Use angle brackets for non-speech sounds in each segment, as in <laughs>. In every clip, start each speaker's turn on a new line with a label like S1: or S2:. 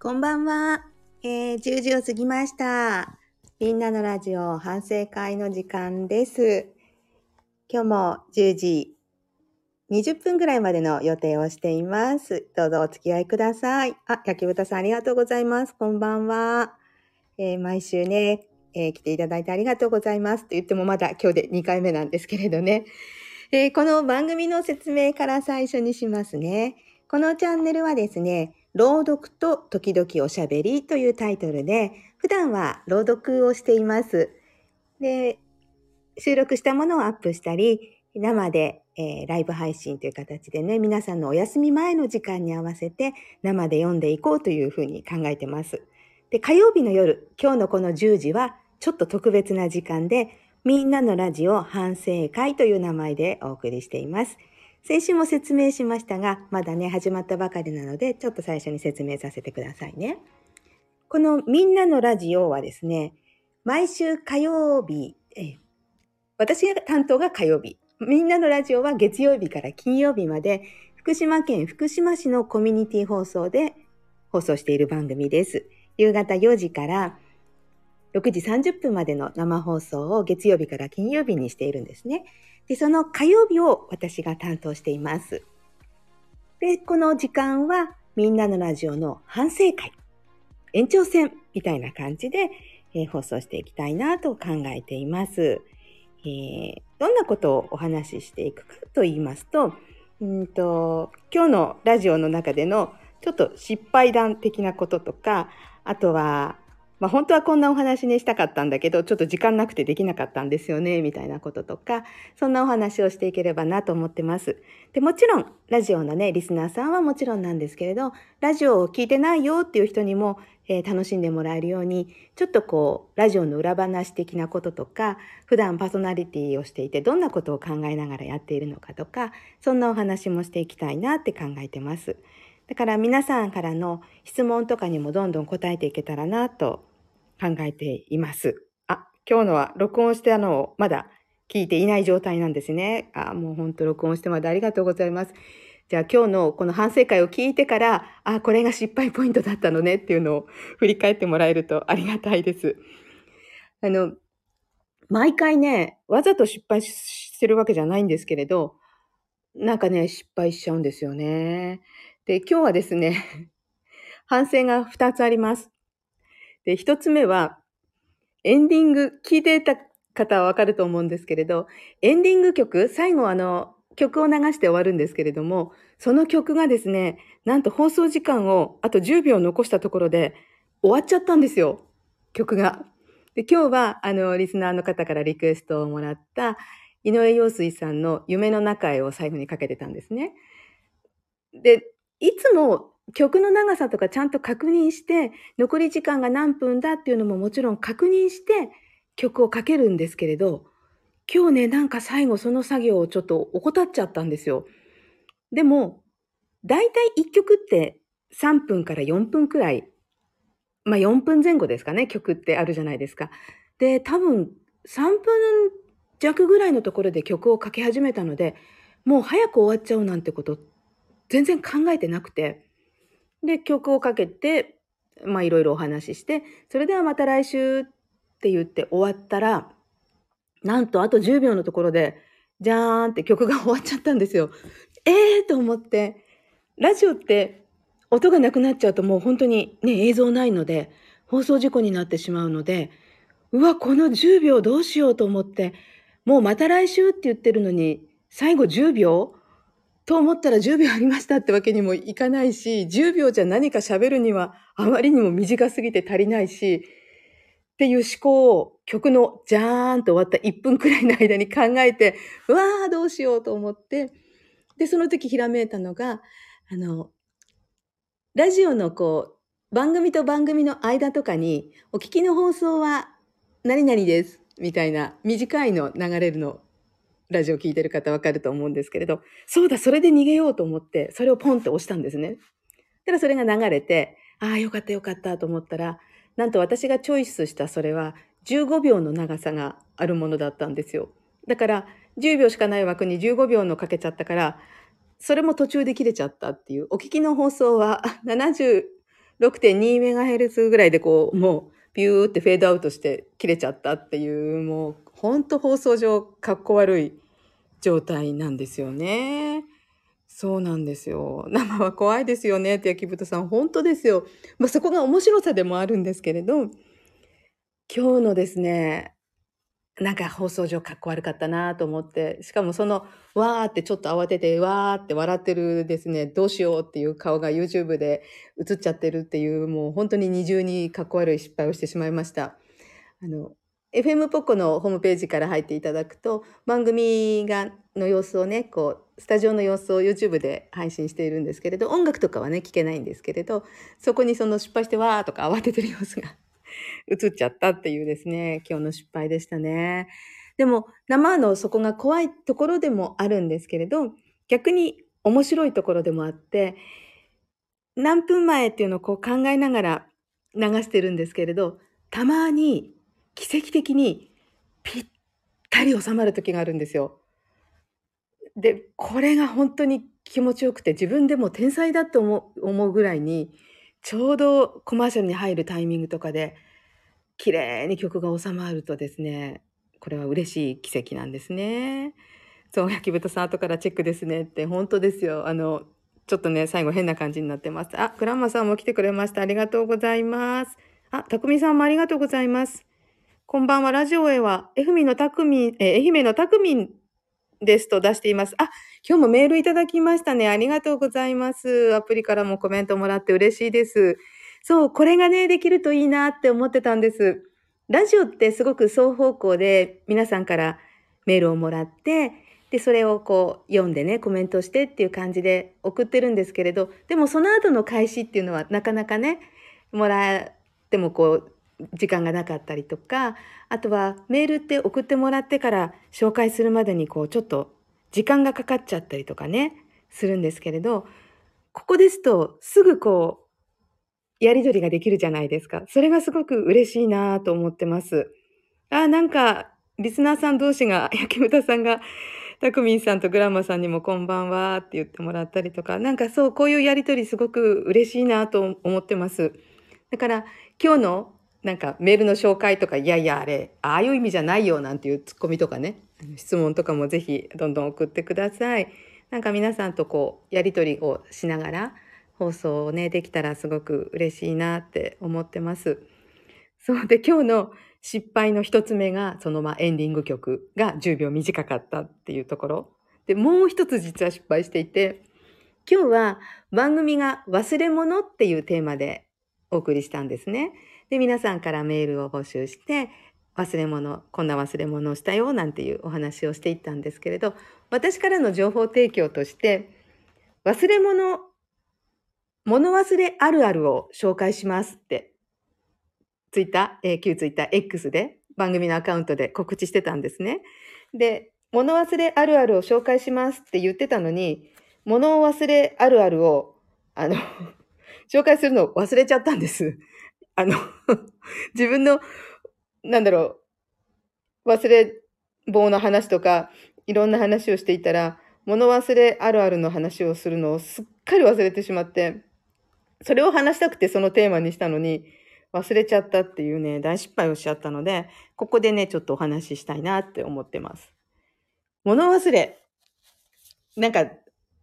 S1: こんばんは。えー、10時を過ぎました。みんなのラジオ反省会の時間です。今日も10時20分ぐらいまでの予定をしています。どうぞお付き合いください。あ、焼き豚さんありがとうございます。こんばんは。えー毎週ね、えー来ていただいてありがとうございます。と言ってもまだ今日で2回目なんですけれどね。えーこの番組の説明から最初にしますね。このチャンネルはですね、朗読と時々おしゃべりというタイトルで、普段は朗読をしています。で、収録したものをアップしたり、生で、えーライブ配信という形でね、皆さんのお休み前の時間に合わせて生で読んでいこうというふうに考えてます。で、火曜日の夜、今日のこの10時はちょっと特別な時間で、みんなのラジオ反省会という名前でお送りしています。先週も説明しましたが、まだね、始まったばかりなので、ちょっと最初に説明させてくださいね。このみんなのラジオはですね、毎週火曜日、私が担当が火曜日、みんなのラジオは月曜日から金曜日まで、福島県福島市のコミュニティ放送で放送している番組です。夕方4時から6時30分までの生放送を月曜日から金曜日にしているんですね。で、その火曜日を私が担当しています。で、この時間はみんなのラジオの反省会、延長戦みたいな感じで、えー放送していきたいなと考えています。えーどんなことをお話ししていくかと言いますと、うんと今日のラジオの中でのちょっと失敗談的なこととか、あとは、まあ、本当はこんなお話にしたかったんだけど、ちょっと時間なくてできなかったんですよね、みたいなこととか、そんなお話をしていければなと思ってます。で、もちろん、ラジオのね、リスナーさんはもちろんなんですけれど、ラジオを聞いてないよっていう人にも、えー楽しんでもらえるように、ちょっとこう、ラジオの裏話的なこととか、普段パーソナリティをしていて、どんなことを考えながらやっているのかとか、そんなお話もしていきたいなって考えてます。だから皆さんからの質問とかにもどんどん答えていけたらなと考えています。あ、今日のは録音したのまだ聞いていない状態なんですね。あ、もう本当録音してまでありがとうございます。じゃあ今日のこの反省会を聞いてから、あ、これが失敗ポイントだったのねっていうのを振り返ってもらえると <laughs> ありがたいです。あの、毎回ね、わざと失敗してるわけじゃないんですけれど、なんかね、失敗しちゃうんですよね。で、今日はですね、<laughs> 反省が2つあります。で、1つ目は、エンディング、聞いてた方はわかると思うんですけれど、エンディング曲、最後あの、曲を流して終わるんですけれども、その曲がですね、なんと放送時間をあと10秒残したところで終わっちゃったんですよ。曲が。で、今日はあの、リスナーの方からリクエストをもらった井上陽水さんの夢の中へを最後にかけてたんですね。で、いつも曲の長さとかちゃんと確認して、残り時間が何分だっていうのももちろん確認して曲をかけるんですけれど、今日ね、なんか最後その作業をちょっと怠っちゃったんですよ。でも、だいたい1曲って3分から4分くらい、まあ4分前後ですかね、曲ってあるじゃないですか。で、多分3分弱ぐらいのところで曲をかけ始めたので、もう早く終わっちゃうなんてこと全然考えてなくて。で、曲をかけて、まあいろいろお話しして、それではまた来週って言って終わったら、なんとあと10秒のところで、じゃーんって曲が終わっちゃったんですよ。ええー、と思って、ラジオって音がなくなっちゃうともう本当にね、映像ないので、放送事故になってしまうので、うわ、この10秒どうしようと思って、もうまた来週って言ってるのに、最後10秒と思ったら10秒ありましたってわけにもいかないし、10秒じゃ何か喋るにはあまりにも短すぎて足りないし、っていう思考を曲のジャーンと終わった1分くらいの間に考えて、うわーどうしようと思って、で、その時ひらめいたのが、あの、ラジオのこう、番組と番組の間とかに、お聞きの放送は何々です、みたいな短いの流れるの、ラジオ聞いてる方わかると思うんですけれど、そうだ、それで逃げようと思って、それをポンって押したんですね。たらそれが流れて、ああ、よかったよかったと思ったら、なんと私がチョイスしたそれは15秒の長さがあるものだったんですよ。だから10秒しかない枠に15秒のかけちゃったから、それも途中で切れちゃったっていう。お聞きの放送は70 6.2MHz ぐらいでこう、もう、ビューってフェードアウトして切れちゃったっていう、もう、ほんと放送上、かっこ悪い状態なんですよね。そうなんですよ。<laughs> 生は怖いですよねって焼き豚さん、本当ですよ。まあ、そこが面白さでもあるんですけれど、今日のですね、なんか放送上かっこ悪かったなと思って、しかもその、わーってちょっと慌てて、わーって笑ってるですね、どうしようっていう顔が YouTube で映っちゃってるっていう、もう本当に二重にかっこ悪い失敗をしてしまいました。あの、FM ポコのホームページから入っていただくと、番組が、の様子をね、こう、スタジオの様子を YouTube で配信しているんですけれど、音楽とかはね、聞けないんですけれど、そこにその失敗してわーとか慌ててる様子が <laughs> 映っちゃったっていうですね、今日の失敗でしたね。でも、生のそこが怖いところでもあるんですけれど、逆に面白いところでもあって、何分前っていうのをこう考えながら流してるんですけれど、たまに奇跡的にぴったり収まる時があるんですよ。で、これが本当に気持ちよくて、自分でも天才だと思うぐらいに、ちょうどコマーシャルに入るタイミングとかで、綺麗に曲が収まるとですね、これは嬉しい奇跡なんですね。そう、焼き豚さん後からチェックですねって、本当ですよ。あの、ちょっとね、最後変な感じになってます。あ、グランマさんも来てくれました。ありがとうございます。あ、たくみさんもありがとうございます。こんばんは、ラジオへは、愛媛のたくみん、え愛媛のたくみんですと出しています。あ、今日もメールいただきましたね。ありがとうございます。アプリからもコメントもらって嬉しいです。そう、これがね、できるといいなって思ってたんです。ラジオってすごく双方向で皆さんからメールをもらって、で、それをこう読んでね、コメントしてっていう感じで送ってるんですけれど、でもその後の開始っていうのはなかなかね、もらってもこう、時間がなかったりとか、あとはメールって送ってもらってから紹介するまでにこう、ちょっと時間がかかっちゃったりとかね、するんですけれど、ここですとすぐこう、やりとりができるじゃないですか。それがすごく嬉しいなと思ってます。あ、なんか、リスナーさん同士が、焼き豚さんが、たくみんさんとグランマさんにもこんばんはって言ってもらったりとか、なんかそう、こういうやりとりすごく嬉しいなと思ってます。だから、今日のなんかメールの紹介とか、いやいや、あれ、ああいう意味じゃないよなんていうツッコミとかね、質問とかもぜひどんどん送ってください。なんか皆さんとこう、やりとりをしながら、放送をね、できたらすごく嬉しいなって思ってます。そうで、今日の失敗の一つ目が、そのまあエンディング曲が10秒短かったっていうところ。で、もう一つ実は失敗していて、今日は番組が忘れ物っていうテーマでお送りしたんですね。で、皆さんからメールを募集して、忘れ物、こんな忘れ物をしたよなんていうお話をしていったんですけれど、私からの情報提供として、忘れ物、物忘れあるあるを紹介しますって、ツイッター、えー、旧ツイッター X で番組のアカウントで告知してたんですね。で、物忘れあるあるを紹介しますって言ってたのに、物忘れあるあるを、あの <laughs> 紹介するのを忘れちゃったんです。あの <laughs> 自分の、なんだろう、忘れ棒の話とか、いろんな話をしていたら、物忘れあるあるの話をするのをすっかり忘れてしまって、それを話したくてそのテーマにしたのに、忘れちゃったっていうね、大失敗をしちゃったので、ここでね、ちょっとお話ししたいなって思ってます。物忘れ。なんか、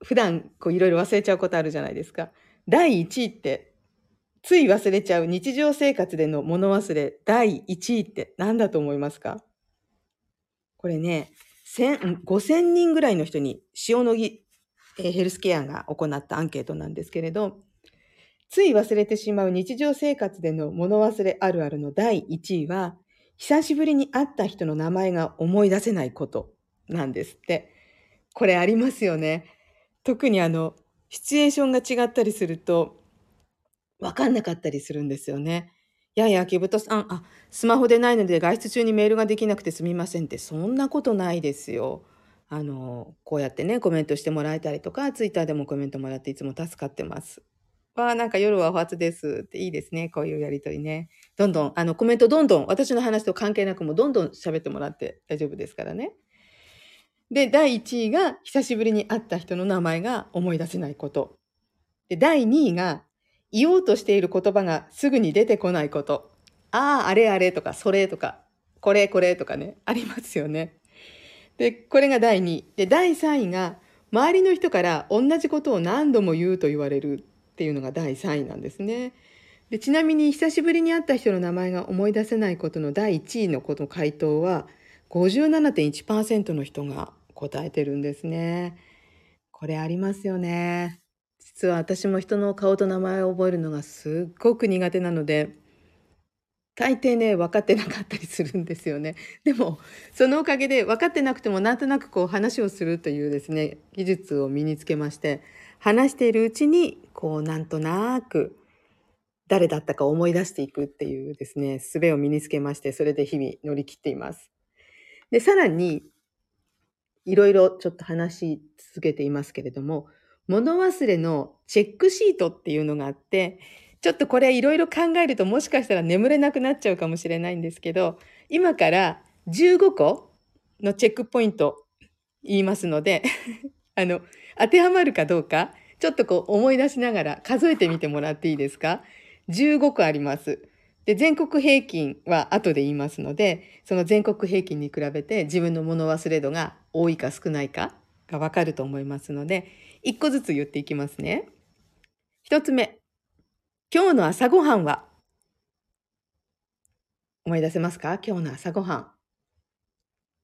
S1: 普段こういろいろ忘れちゃうことあるじゃないですか。第1位ってつい忘れちゃう日常生活での物忘れ第1位って何だと思いますか？これね、5000人ぐらいの人に塩野義えヘルスケアが行ったアンケートなんですけれど、つい忘れてしまう日常生活での物忘れあるあるの第1位は、久しぶりに会った人の名前が思い出せないことなんですって。これありますよね。特にあの、シチュエーションが違ったりすると、わかんなかったりするんですよね。いやいや、木太さん、あ、スマホでないので外出中にメールができなくてすみませんって、そんなことないですよ。あの、こうやってね、コメントしてもらえたりとか、ツイッターでもコメントもらっていつも助かってます。わあ、なんか夜はお初ですっていいですね。こういうやりとりね。どんどん、あの、コメントどんどん、私の話と関係なくもどんどん喋ってもらって大丈夫ですからね。で、第1位が、久しぶりに会った人の名前が思い出せないこと。で、第2位が、言おうとしている言葉がすぐに出てこないこと。ああ、あれあれとか、それとか、これこれとかね、ありますよね。で、これが第2位。で、第3位が、周りの人から同じことを何度も言うと言われるっていうのが第3位なんですね。でちなみに久しぶりに会った人の名前が思い出せないことの第1位のこの回答は57.1%の人が答えてるんですね。これありますよね。実は私も人の顔と名前を覚えるのがすっごく苦手なので大抵ね分かってなかったりするんですよね。<laughs> でもそのおかげで分かってなくてもなんとなくこう話をするというですね技術を身につけまして話しているうちにこうなんとなく誰だったか思い出していくっていうですね術を身につけましてそれで日々乗り切っています。でさらにいろいろちょっと話し続けていますけれども物忘れのチェックシートっていうのがあってちょっとこれいろいろ考えるともしかしたら眠れなくなっちゃうかもしれないんですけど、今から15個のチェックポイント言いますので <laughs> あの、当てはまるかどうか、ちょっとこう思い出しながら数えてみてもらっていいですか ?15 個あります。で、全国平均は後で言いますので、その全国平均に比べて自分の物忘れ度が多いか少ないかがわかると思いますので、1個ずつ言っていきますね。1つ目。今日の朝ごはんは？思い出せますか？今日の朝ごはん。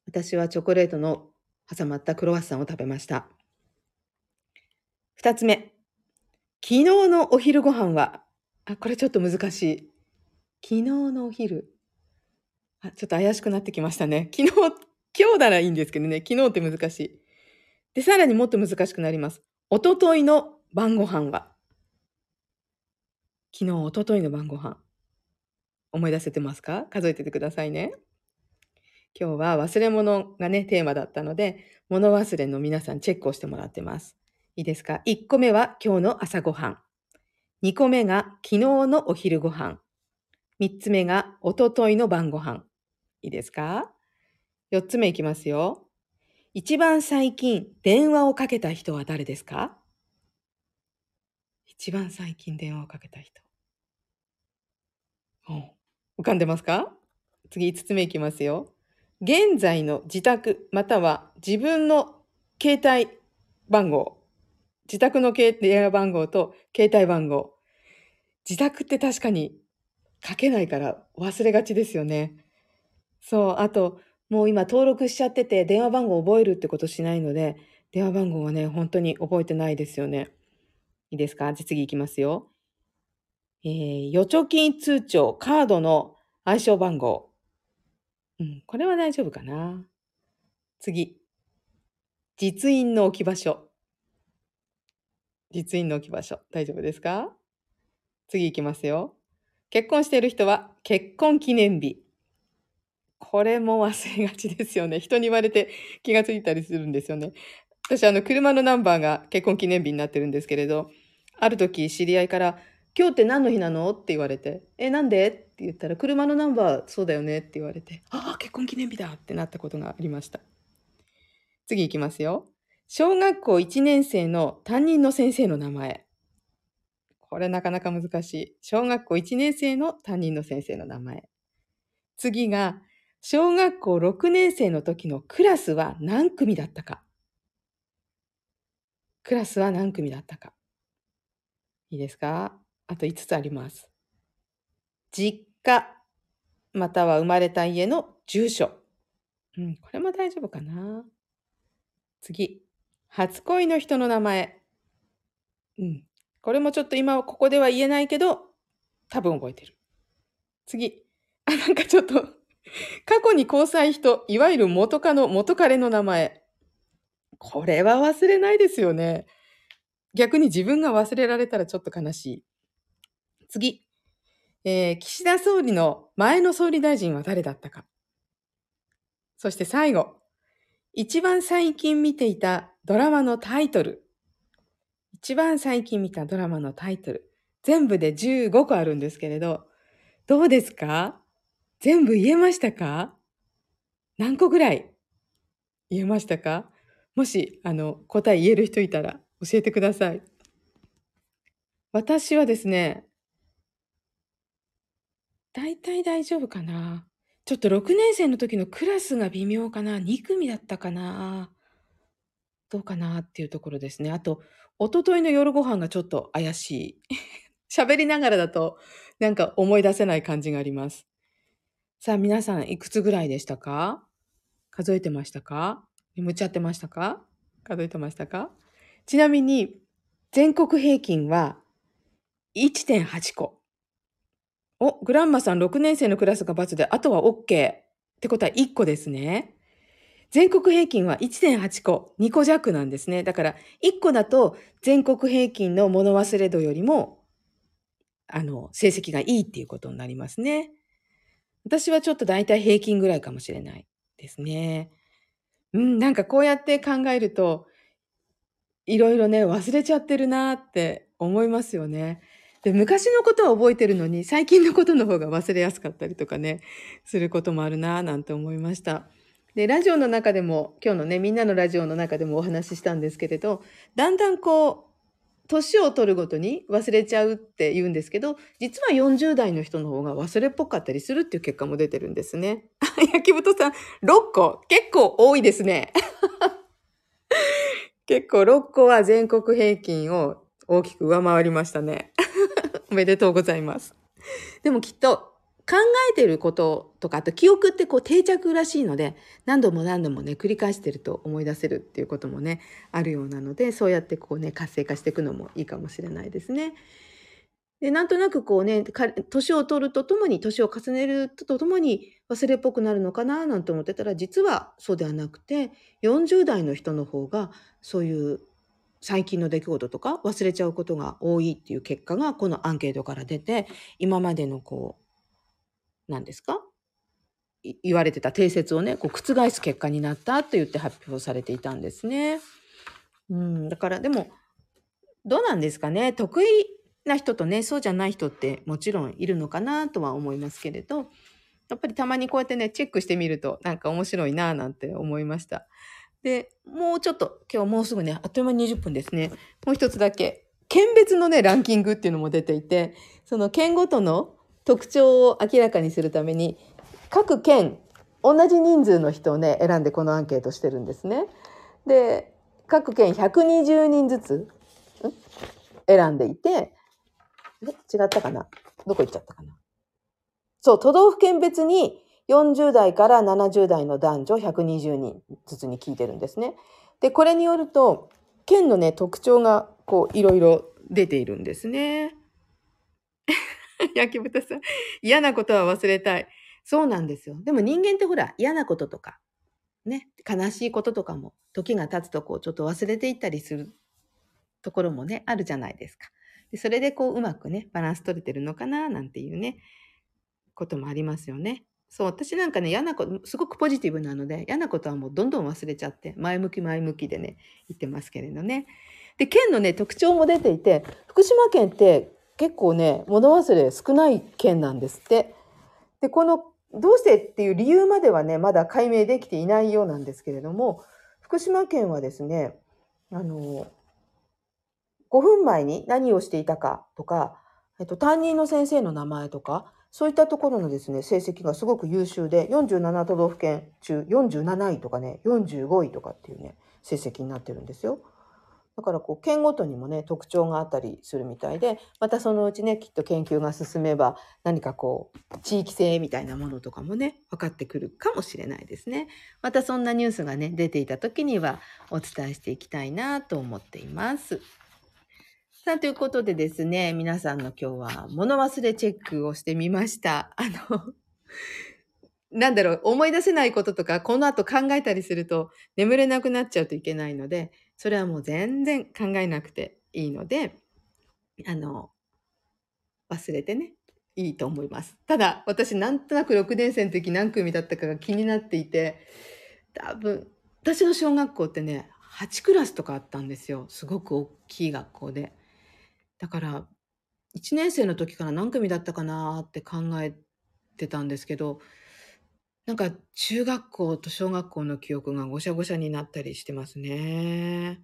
S1: 私はチョコレートの挟まったクロワッサンを食べました。二つ目。昨日のお昼ご飯は、あ、これちょっと難しい。昨日のお昼。あ、ちょっと怪しくなってきましたね。昨日、今日ならいいんですけどね。昨日って難しい。で、さらにもっと難しくなります。おとといの晩ご飯は？昨日、おとといの晩ご飯。思い出せてますか？数えててくださいね。今日は忘れ物がね、テーマだったので、物忘れの皆さんチェックをしてもらってます。いいですか ?1 個目は今日の朝ごはん。2個目が昨日のお昼ごはん。3つ目がおとといの晩ごはん。いいですか ?4 つ目いきますよ。一番最近電話をかけた人は誰ですか？一番最近電話をかけた人。浮かんでますか？次5つ目いきますよ。現在の自宅または自分の携帯番号。自宅の電話番号と携帯番号。自宅って確かに書けないから忘れがちですよね。そう。あと、もう今登録しちゃってて電話番号覚えるってことしないので、電話番号はね、本当に覚えてないですよね。いいですか？じゃ次いきますよ。えー、預貯金通帳、カードの暗証番号。うん、これは大丈夫かな。次。実印の置き場所。実印の置き場所。大丈夫ですか？次いきますよ。結婚している人は結婚記念日。これも忘れがちですよね。<laughs> 人に言われて気がついたりするんですよね。私、あの、車のナンバーが結婚記念日になってるんですけれど、ある時知り合いから「今日って何の日なの?」って言われて「えなんで?」って言ったら「車のナンバーそうだよね」って言われて「ああ結婚記念日だ!」ってなったことがありました次いきますよ小学校1年生の担任の先生の名前これなかなか難しい小学校1年生の担任の先生の名前次が小学校6年生の時のクラスは何組だったかクラスは何組だったかいいですか？あと5つあります。実家、または生まれた家の住所。うん、これも大丈夫かな。次。初恋の人の名前。うん。これもちょっと今はここでは言えないけど、多分覚えてる。次。あ、なんかちょっと <laughs> 過去に交際人、いわゆる元カノ、元彼の名前。これは忘れないですよね。逆に自分が忘れられたらちょっと悲しい。次。えー、岸田総理の前の総理大臣は誰だったか。そして最後。一番最近見ていたドラマのタイトル。一番最近見たドラマのタイトル。全部で15個あるんですけれど、どうですか？全部言えましたか？何個ぐらい言えましたか？もし、あの、答え言える人いたら教えてください。
S2: 私はですね、大体大丈夫かな。ちょっと6年生の時のクラスが微妙かな。2組だったかな。どうかなっていうところですね。あと、おとといの夜ご飯がちょっと怪しい。<laughs> 喋りながらだと、なんか思い出せない感じがあります。さあ、皆さん、いくつぐらいでしたか？数えてましたか？眠っちゃってましたか？数えてましたか？ちなみに、全国平均は1.8個。お、グランマさん6年生のクラスが×で、あとは OK。ってことは1個ですね。全国平均は1.8個、2個弱なんですね。だから、1個だと全国平均の物忘れ度よりも、あの、成績がいいっていうことになりますね。私はちょっと大体平均ぐらいかもしれないですね。うん、なんかこうやって考えると、いろいろね、忘れちゃってるなって思いますよね。で、昔のことは覚えてるのに、最近のことの方が忘れやすかったりとかね、することもあるななんて思いました。で、ラジオの中でも、今日のね、みんなのラジオの中でもお話ししたんですけれど、だんだんこう、年を取るごとに忘れちゃうって言うんですけど、実は40代の人の方が忘れっぽかったりするっていう結果も出てるんですね。<laughs> 焼き豚さん、6個結構多いですね。<laughs> 結構6個は全国平均を大きく上回りましたね。<laughs> おめでとうございます。でもきっと考えてることとか、あと記憶ってこう定着らしいので、何度も何度もね、繰り返してると思い出せるっていうこともね、あるようなので、そうやってこうね、活性化していくのもいいかもしれないですね。で、なんとなくこうね、年を取るとともに、年を重ねるとともに忘れっぽくなるのかななんて思ってたら、実はそうではなくて、40代の人の方が、そういう最近の出来事とか忘れちゃうことが多いっていう結果がこのアンケートから出て、今までのこう、何ですか？言われてた定説をね、こう覆す結果になったと言って発表されていたんですね。うん、だからでも、どうなんですかね？得意な人とね、そうじゃない人ってもちろんいるのかなとは思いますけれど、やっぱりたまにこうやってね、チェックしてみるとなんか面白いなぁなんて思いました。で、もうちょっと、今日もうすぐね、あっという間に20分ですね。もう一つだけ、県別のね、ランキングっていうのも出ていて、その県ごとの特徴を明らかにするために、各県、同じ人数の人をね、選んでこのアンケートしてるんですね。で、各県120人ずつ、選んでいて、違ったかな？どこ行っちゃったかな？そう、都道府県別に40代から70代の男女120人ずつに聞いてるんですね。で、これによると、県のね、特徴がこう、いろいろ出ているんですね。<laughs> 焼き豚さん、嫌なことは忘れたい。そうなんですよ。でも人間ってほら、嫌なこととか、ね、悲しいこととかも、時が経つとこう、ちょっと忘れていったりするところもね、あるじゃないですか。でそれでこう、うまくね、バランス取れてるのかな、なんていうね、こともありますよね。そう、私なんかね、嫌なこと、すごくポジティブなので、嫌なことはもうどんどん忘れちゃって、前向き前向きでね、言ってますけれどね。で、県のね、特徴も出ていて、福島県って結構ね、物忘れ少ない県なんですって。で、この、どうしてっていう理由まではね、まだ解明できていないようなんですけれども、福島県はですね、あの、5分前に何をしていたかとか、えっと、担任の先生の名前とか、そういったところのですね、成績がすごく優秀で、47都道府県中47位とかね、45位とかっていうね、成績になってるんですよ。だからこう、県ごとにもね、特徴があったりするみたいで、またそのうちね、きっと研究が進めば、何かこう、地域性みたいなものとかもね、分かってくるかもしれないですね。またそんなニュースがね、出ていた時には、お伝えしていきたいなと思っています。さあ、ということでですね、皆さんの今日は物忘れチェックをしてみました。あの、なんだろう、思い出せないこととか、この後考えたりすると眠れなくなっちゃうといけないので、それはもう全然考えなくていいので、あの、忘れてね、いいと思います。ただ、私なんとなく6年生の時何組だったかが気になっていて、多分、私の小学校ってね、8クラスとかあったんですよ。すごく大きい学校で。だから、1年生の時から何組だったかなって考えてたんですけど、なんか中学校と小学校の記憶がごしゃごしゃになったりしてますね。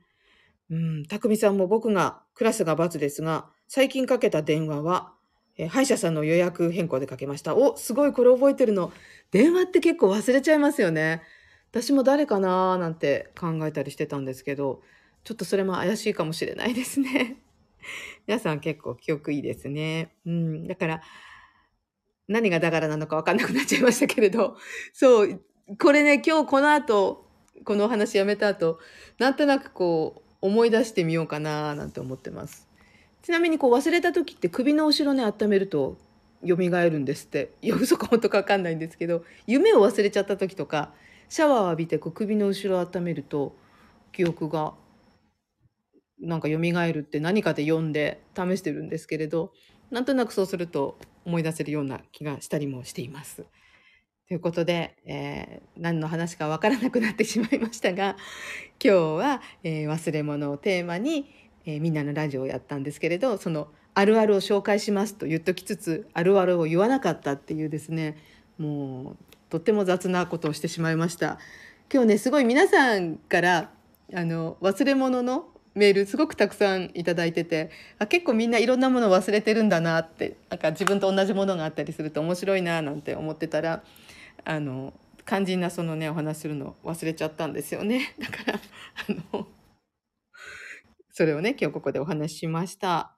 S2: うん、たくみさんも僕がクラスが×ですが、最近かけた電話は、え歯医者さんの予約変更でかけました。お、すごい、これ覚えてるの。電話って結構忘れちゃいますよね。私も誰かなーなんて考えたりしてたんですけど、ちょっとそれも怪しいかもしれないですね。<laughs> 皆さん結構記憶いいですね。うん。だから、何がだからなのかわかんなくなっちゃいましたけれど、<laughs> そう、これね、今日この後、このお話やめた後、なんとなくこう、思い出してみようかななんて思ってます。ちなみにこう忘れた時って首の後ろね、温めると蘇るんですって。いや、嘘か本当かわかんないんですけど、夢を忘れちゃった時とか、シャワーを浴びてこう首の後ろを温めると、記憶がなんか蘇るって何かで読んで試してるんですけれど、なんとなくそうすると思い出せるような気がしたりもしています。ということで、えー何の話かわからなくなってしまいましたが、<laughs> 今日は、えー忘れ物をテーマに、えーみんなのラジオをやったんですけれど、そのあるあるを紹介しますと言っときつつ、あるあるを言わなかったっていうですね、もうとっても雑なことをしてしまいました。今日ね、すごい皆さんから、あの、忘れ物のメールすごくたくさんいいててあ結構みんないろんなもの忘れてるんだなってなんか自分と同じものがあったりすると面白いななんて思ってたらあの肝心なそのねお話するの忘れちゃったんですよね。<laughs> だからあのそれをね今日ここでお話ししました。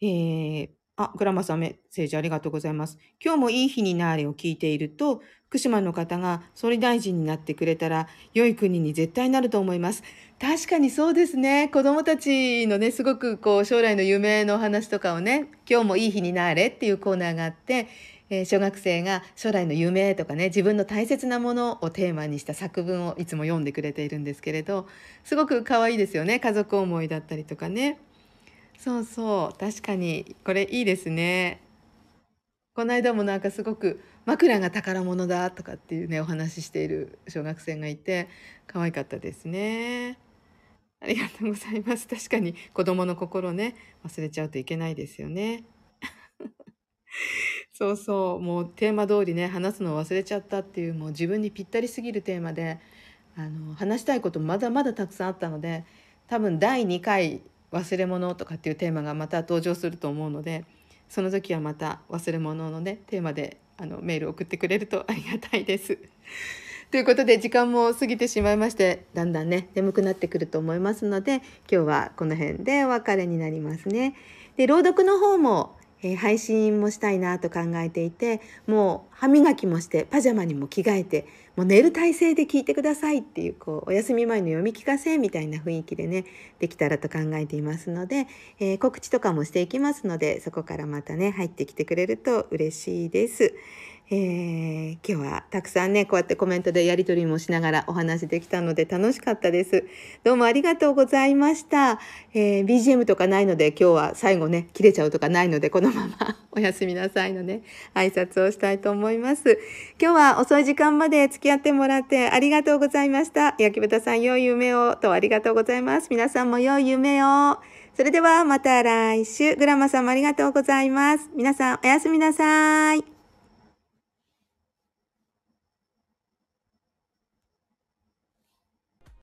S2: えー、あグラマさんメッセージありがとうございます今日もいい日になれを聞いていると福島の方が総理大臣になってくれたら良い国に絶対なると思います確かにそうですね。子供たちのね、すごくこう将来の夢の話とかをね、今日もいい日になれっていうコーナーがあって、えー小学生が将来の夢とかね、自分の大切なものをテーマにした作文をいつも読んでくれているんですけれど、すごく可愛いですよね。家族思いだったりとかね。そうそう。確かに、これいいですね。この間もなんかすごく枕が宝物だとかっていうね、お話ししている小学生がいて、可愛かったですね。ありがとうございます。確かに子供の心ね、忘れちゃうといけないですよね。<laughs> そうそう、もうテーマ通りね、話すのを忘れちゃったっていう、もう自分にぴったりすぎるテーマで、あの、話したいことまだまだたくさんあったので、多分第2回忘れ物とかっていうテーマがまた登場すると思うので、その時はまた忘れ物のね、テーマであのメール送ってくれると <laughs> ありがたいです。<laughs> ということで時間も過ぎてしまいましてだんだんね眠くなってくると思いますので今日はこの辺でお別れになりますね。で朗読の方も、えー配信もしたいなと考えていてもう歯磨きもしてパジャマにも着替えてもう寝る体勢で聞いてくださいっていうこうお休み前の読み聞かせみたいな雰囲気でねできたらと考えていますので、えー告知とかもしていきますのでそこからまたね入ってきてくれると嬉しいです。えー今日はたくさんねこうやってコメントでやり取りもしながらお話できたので楽しかったです。どうもありがとうございました。えー BGM とかないので今日は最後ね切れちゃうとかないのでこのまま <laughs> おやすみなさいのね挨拶をしたいと思います。今日は遅い時間まで付き合ってもらってありがとうございました。焼き豚さん良い夢をとありがとうございます。皆さんも良い夢を。それではまた来週。グラマさんもありがとうございます。皆さんおやすみなさい。